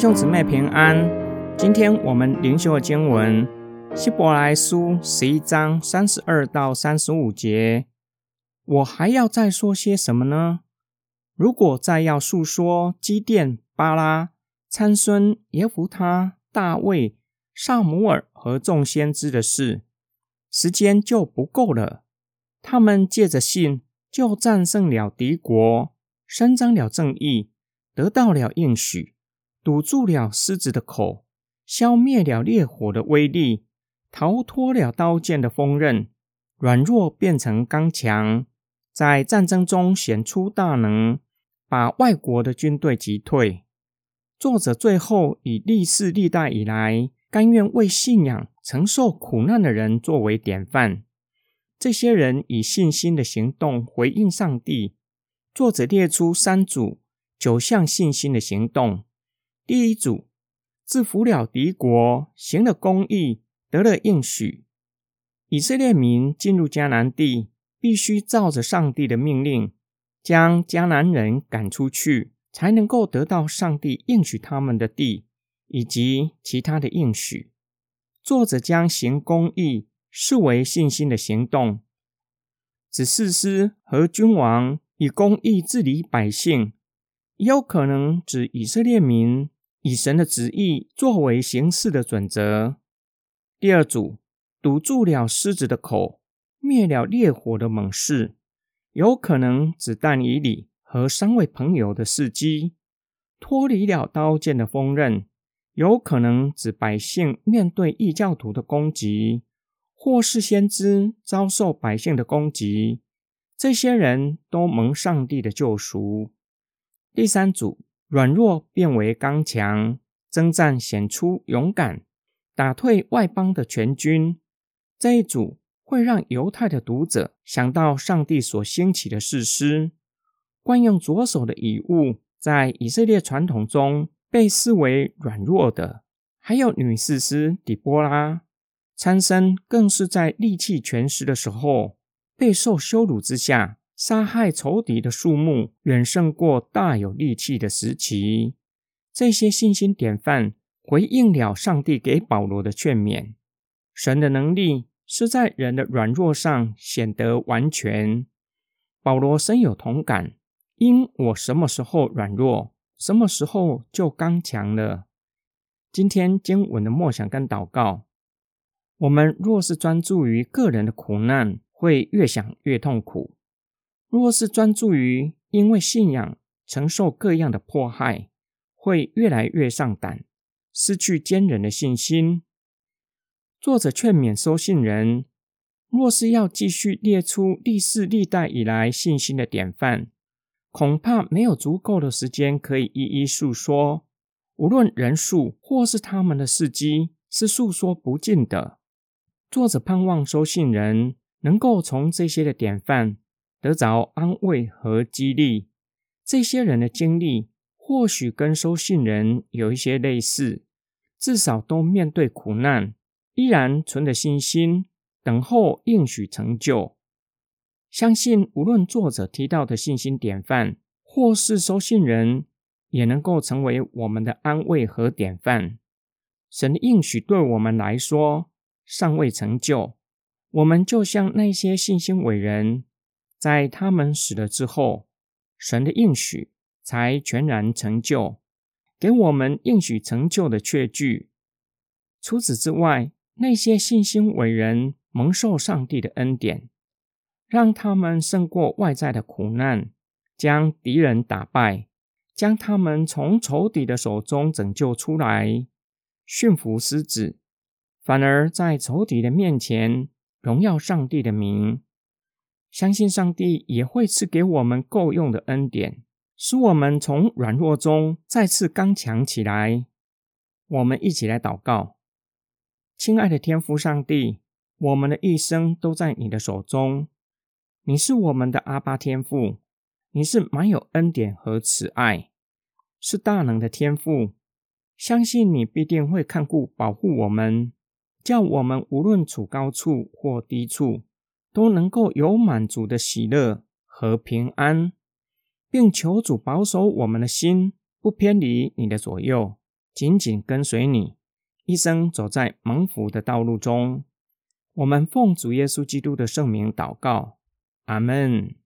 兄姊妹平安。今天我们灵修的经文《希伯来书》十一章三十二到三十五节。我还要再说些什么呢？如果再要述说基甸、巴拉、参孙、耶弗他、大卫、萨姆尔和众先知的事，时间就不够了。他们借着信，就战胜了敌国，伸张了正义，得到了应许。堵住了狮子的口，消灭了烈火的威力，逃脱了刀剑的锋刃，软弱变成刚强，在战争中显出大能，把外国的军队击退。作者最后以历世历代以来甘愿为信仰承受苦难的人作为典范。这些人以信心的行动回应上帝。作者列出三组九项信心的行动。第一组制服了敌国，行了公义，得了应许。以色列民进入迦南地，必须照着上帝的命令，将迦南人赶出去，才能够得到上帝应许他们的地以及其他的应许。作者将行公义视为信心的行动，指士师和君王以公义治理百姓，也有可能指以色列民。以神的旨意作为行事的准则。第二组堵住了狮子的口，灭了烈火的猛士，有可能指但以理和三位朋友的事迹；脱离了刀剑的锋刃，有可能指百姓面对异教徒的攻击，或是先知遭受百姓的攻击。这些人都蒙上帝的救赎。第三组。软弱变为刚强，征战显出勇敢，打退外邦的全军。这一组会让犹太的读者想到上帝所兴起的士师，惯用左手的遗物，在以色列传统中被视为软弱的。还有女士师底波拉，参生更是在力气全失的时候，备受羞辱之下。杀害仇敌的数目远胜过大有力气的时期。这些信心典范回应了上帝给保罗的劝勉。神的能力是在人的软弱上显得完全。保罗深有同感，因我什么时候软弱，什么时候就刚强了。今天经文的默想跟祷告，我们若是专注于个人的苦难，会越想越痛苦。若是专注于因为信仰承受各样的迫害，会越来越上胆，失去坚韧的信心。作者劝勉收信人：若是要继续列出历世历代以来信心的典范，恐怕没有足够的时间可以一一述说。无论人数或是他们的事迹，是诉说不尽的。作者盼望收信人能够从这些的典范。得着安慰和激励，这些人的经历或许跟收信人有一些类似，至少都面对苦难，依然存着信心，等候应许成就。相信无论作者提到的信心典范，或是收信人，也能够成为我们的安慰和典范。神的应许对我们来说尚未成就，我们就像那些信心伟人。在他们死了之后，神的应许才全然成就，给我们应许成就的确据。除此之外，那些信心伟人蒙受上帝的恩典，让他们胜过外在的苦难，将敌人打败，将他们从仇敌的手中拯救出来，驯服狮子，反而在仇敌的面前荣耀上帝的名。相信上帝也会赐给我们够用的恩典，使我们从软弱中再次刚强起来。我们一起来祷告：亲爱的天父上帝，我们的一生都在你的手中。你是我们的阿巴天父，你是满有恩典和慈爱，是大能的天父。相信你必定会看顾保护我们，叫我们无论处高处或低处。都能够有满足的喜乐和平安，并求主保守我们的心，不偏离你的左右。紧紧跟随你，一生走在蒙福的道路中。我们奉主耶稣基督的圣名祷告，阿门。